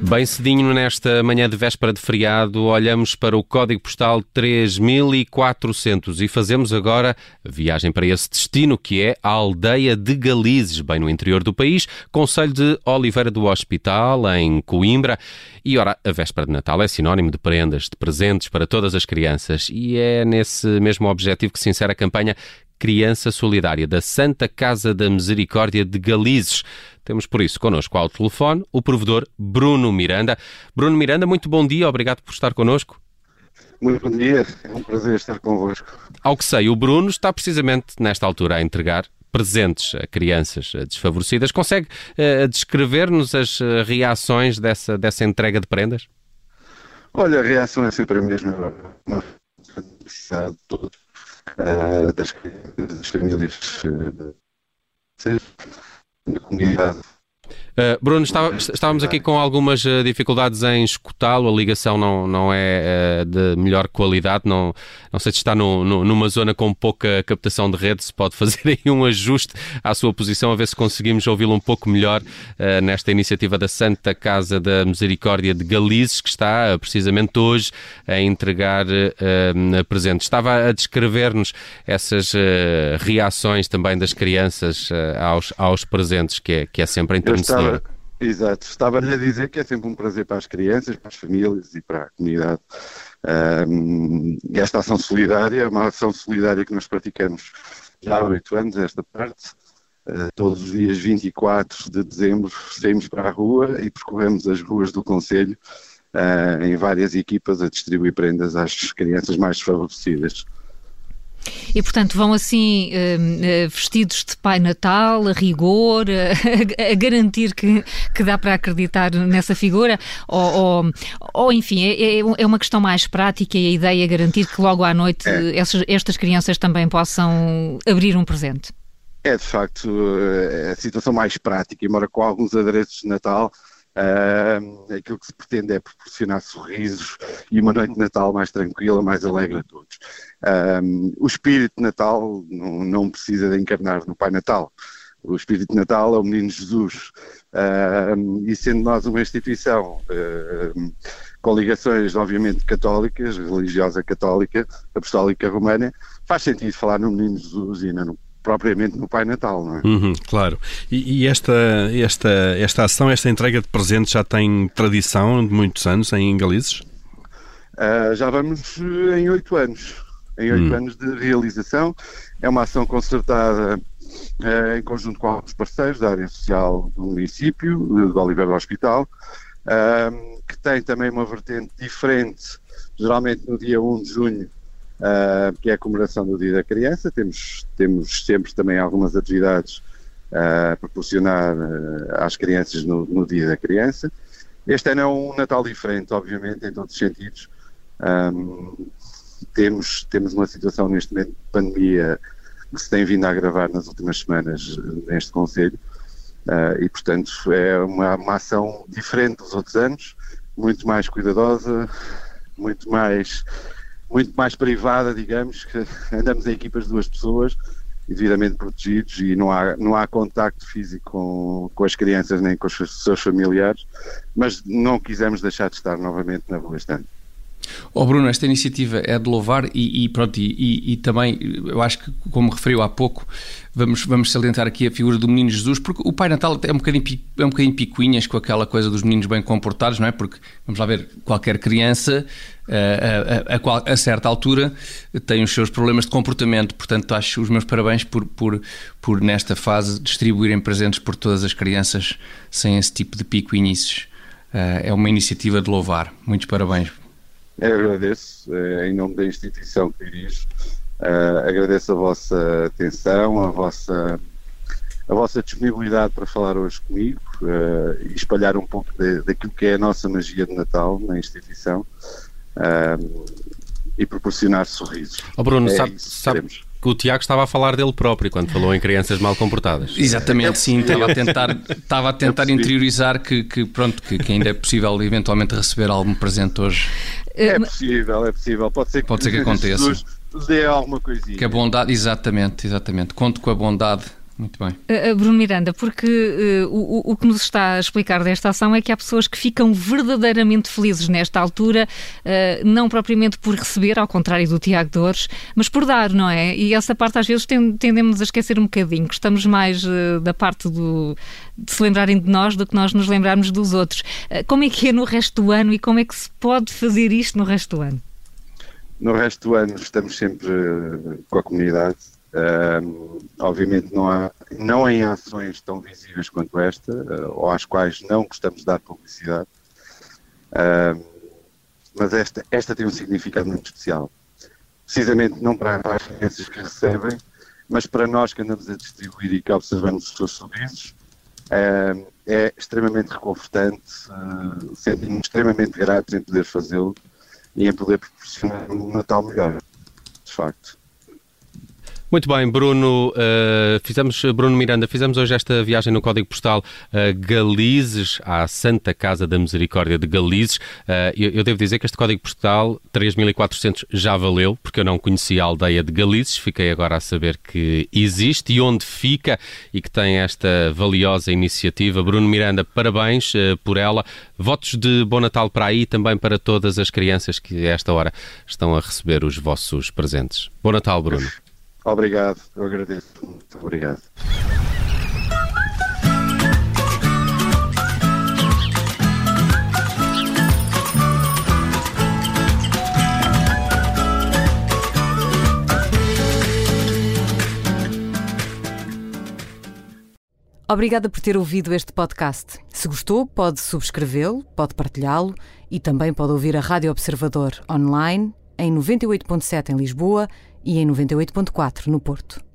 Bem cedinho nesta manhã de véspera de feriado, olhamos para o código postal 3400 e fazemos agora viagem para esse destino que é a aldeia de Galizes, bem no interior do país, Conselho de Oliveira do Hospital, em Coimbra. E ora, a véspera de Natal é sinónimo de prendas, de presentes para todas as crianças e é nesse mesmo objetivo que se insere a campanha Criança Solidária da Santa Casa da Misericórdia de Galizes. Temos por isso connosco ao telefone o provedor Bruno Miranda. Bruno Miranda, muito bom dia, obrigado por estar connosco. Muito bom dia, é um prazer estar convosco. Ao que sei, o Bruno está precisamente nesta altura a entregar presentes a crianças desfavorecidas. Consegue uh, descrever-nos as uh, reações dessa, dessa entrega de prendas? Olha, a reação é sempre a mesma. Uma felicidade de todos das, das, famílias uh, da comunidade Uh, Bruno, estávamos aqui com algumas uh, dificuldades em escutá-lo, a ligação não, não é uh, de melhor qualidade, não, não sei se está no, no, numa zona com pouca captação de rede, se pode fazer aí um ajuste à sua posição, a ver se conseguimos ouvi-lo um pouco melhor nesta iniciativa da Santa Casa da Misericórdia de Galizes, que está precisamente hoje a entregar presentes. Estava a descrever-nos essas reações também das crianças aos, aos presentes, que é, que é sempre enternecedor. Exato, estava-lhe a dizer que é sempre um prazer para as crianças, para as famílias e para a comunidade. Um, esta ação solidária é uma ação solidária que nós praticamos já há oito anos, esta parte. Uh, todos os dias 24 de dezembro saímos para a rua e percorremos as ruas do Conselho uh, em várias equipas a distribuir prendas às crianças mais desfavorecidas. E, portanto, vão assim uh, vestidos de Pai Natal, a rigor, a, garantir que, que dá para acreditar nessa figura? Ou, ou, ou enfim, é, é, é uma questão mais prática e a ideia é garantir que logo à noite é. estas, estas crianças também possam abrir um presente? É, de facto, eh, a situação mais prática, embora com alguns adereços de Natal, Uh, aquilo que se pretende é proporcionar sorrisos e uma noite de Natal mais tranquila, mais alegre a todos. Uh, o espírito de Natal não, não, precisa de encarnar no Pai Natal. O espírito de Natal é o Menino Jesus. Uh, e sendo nós uma instituição com ligações, obviamente, católicas, religiosa católica, apostólica romana, faz sentido falar no Menino Jesus e não no propriamente no Pai Natal, não é? Uhum, claro. E, e, esta, esta, esta ação, esta entrega de presentes já tem tradição de muitos anos em Galizes? Uh, já vamos em oito anos. Em oito hum. anos de realização. É uma ação concertada uh, em conjunto com alguns parceiros da área social do município, do Oliveira do Hospital, uh, que tem também uma vertente diferente, geralmente no dia 1 de junho, uh, que é a comemoração do Dia da Criança. Temos, temos sempre também algumas atividades uh, a proporcionar uh, às crianças no, no, Dia da Criança. Este ano é um Natal diferente, obviamente, em todos os sentidos. Um, temos, temos uma situação neste momento de pandemia que se tem vindo a agravar nas últimas semanas neste Conselho. Uh, e, portanto, é uma, uma, ação diferente dos outros anos, muito mais cuidadosa, muito mais muito mais privada, digamos, que andamos em equipas de duas pessoas e devidamente protegidos e não há, não há contacto físico com, com as crianças nem com os seus familiares, mas não quisemos deixar de estar novamente na rua este ano. Oh Bruno, esta iniciativa é de louvar e, e pronto, e, e, e, também eu acho que, como referiu há pouco, vamos, vamos salientar aqui a figura do Menino Jesus, porque o Pai Natal é um bocadinho, é um bocadinho picuinhas com aquela coisa dos meninos bem comportados, não é? Porque, vamos lá ver, qualquer criança eh, a, a, a, a certa altura tem os seus problemas de comportamento, portanto acho os meus parabéns por, por, por nesta fase distribuírem presentes por todas as crianças sem esse tipo de picuinices. Eh, é uma iniciativa de louvar. Muitos parabéns. Eu agradeço, eh, em nome da instituição que dirijo, uh, agradeço a vossa atenção, a vossa, a vossa disponibilidade para falar hoje comigo uh, e espalhar um pouco de, daquilo que é a nossa magia de Natal na instituição e proporcionar sorrisos. Oh Bruno, é sabe, sabe que o Tiago estava a falar dele próprio quando falou em crianças mal comportadas. Exatamente, sim, estava a tentar, estava a tentar interiorizar que, que pronto, que, que, ainda é possível eventualmente receber algum presente hoje. É possível, é possível. Pode ser que, Pode ser que aconteça. dê alguma coisinha. Que a bondade, exatamente, exatamente. Conto com a bondade Muito bem. Uh, Bruno Miranda, porque uh, o, o, que nos está a explicar desta ação é que há pessoas que ficam verdadeiramente felizes nesta altura, uh, não propriamente por receber, ao contrário do Tiago Dores, mas por dar, não é? E essa parte às vezes tendemos a esquecer um bocadinho, que estamos mais da parte do, de se lembrarem de nós do que nós nos lembrarmos dos outros. como é que é no resto do ano e como é que se pode fazer isto no resto do ano? No resto do ano estamos sempre com a comunidade obviamente não, há, não em ações tão visíveis quanto esta, uh, ou às quais não gostamos de dar publicidade, uh, mas esta, esta tem um significado muito especial. Precisamente não para, as crianças que recebem, mas para nós que andamos a distribuir e que observamos os seus sorrisos, uh, é extremamente reconfortante, uh, sentimos extremamente gratos em poder fazê-lo e em poder proporcionar um Natal melhor, de facto. Muito bem, Bruno, uh, fizemos, Bruno Miranda, fizemos hoje esta viagem no Código Postal uh, Galizes, à Santa Casa da Misericórdia de Galizes. Uh, eu, eu, devo dizer que este Código Postal 3400 já valeu, porque eu não conhecia a aldeia de Galizes, fiquei agora a saber que existe e onde fica e que tem esta valiosa iniciativa. Bruno Miranda, parabéns uh, por ela. Votos de Bom Natal para aí também para todas as crianças que a esta hora estão a receber os vossos presentes. Bom Natal, Bruno. Obrigado, eu agradeço. Muito obrigado. Obrigada por ter ouvido este podcast. Se gostou, pode subscrevê-lo, pode partilhá-lo e também pode ouvir a Rádio Observador online em 98.7 em Lisboa e em 98.4 no Porto.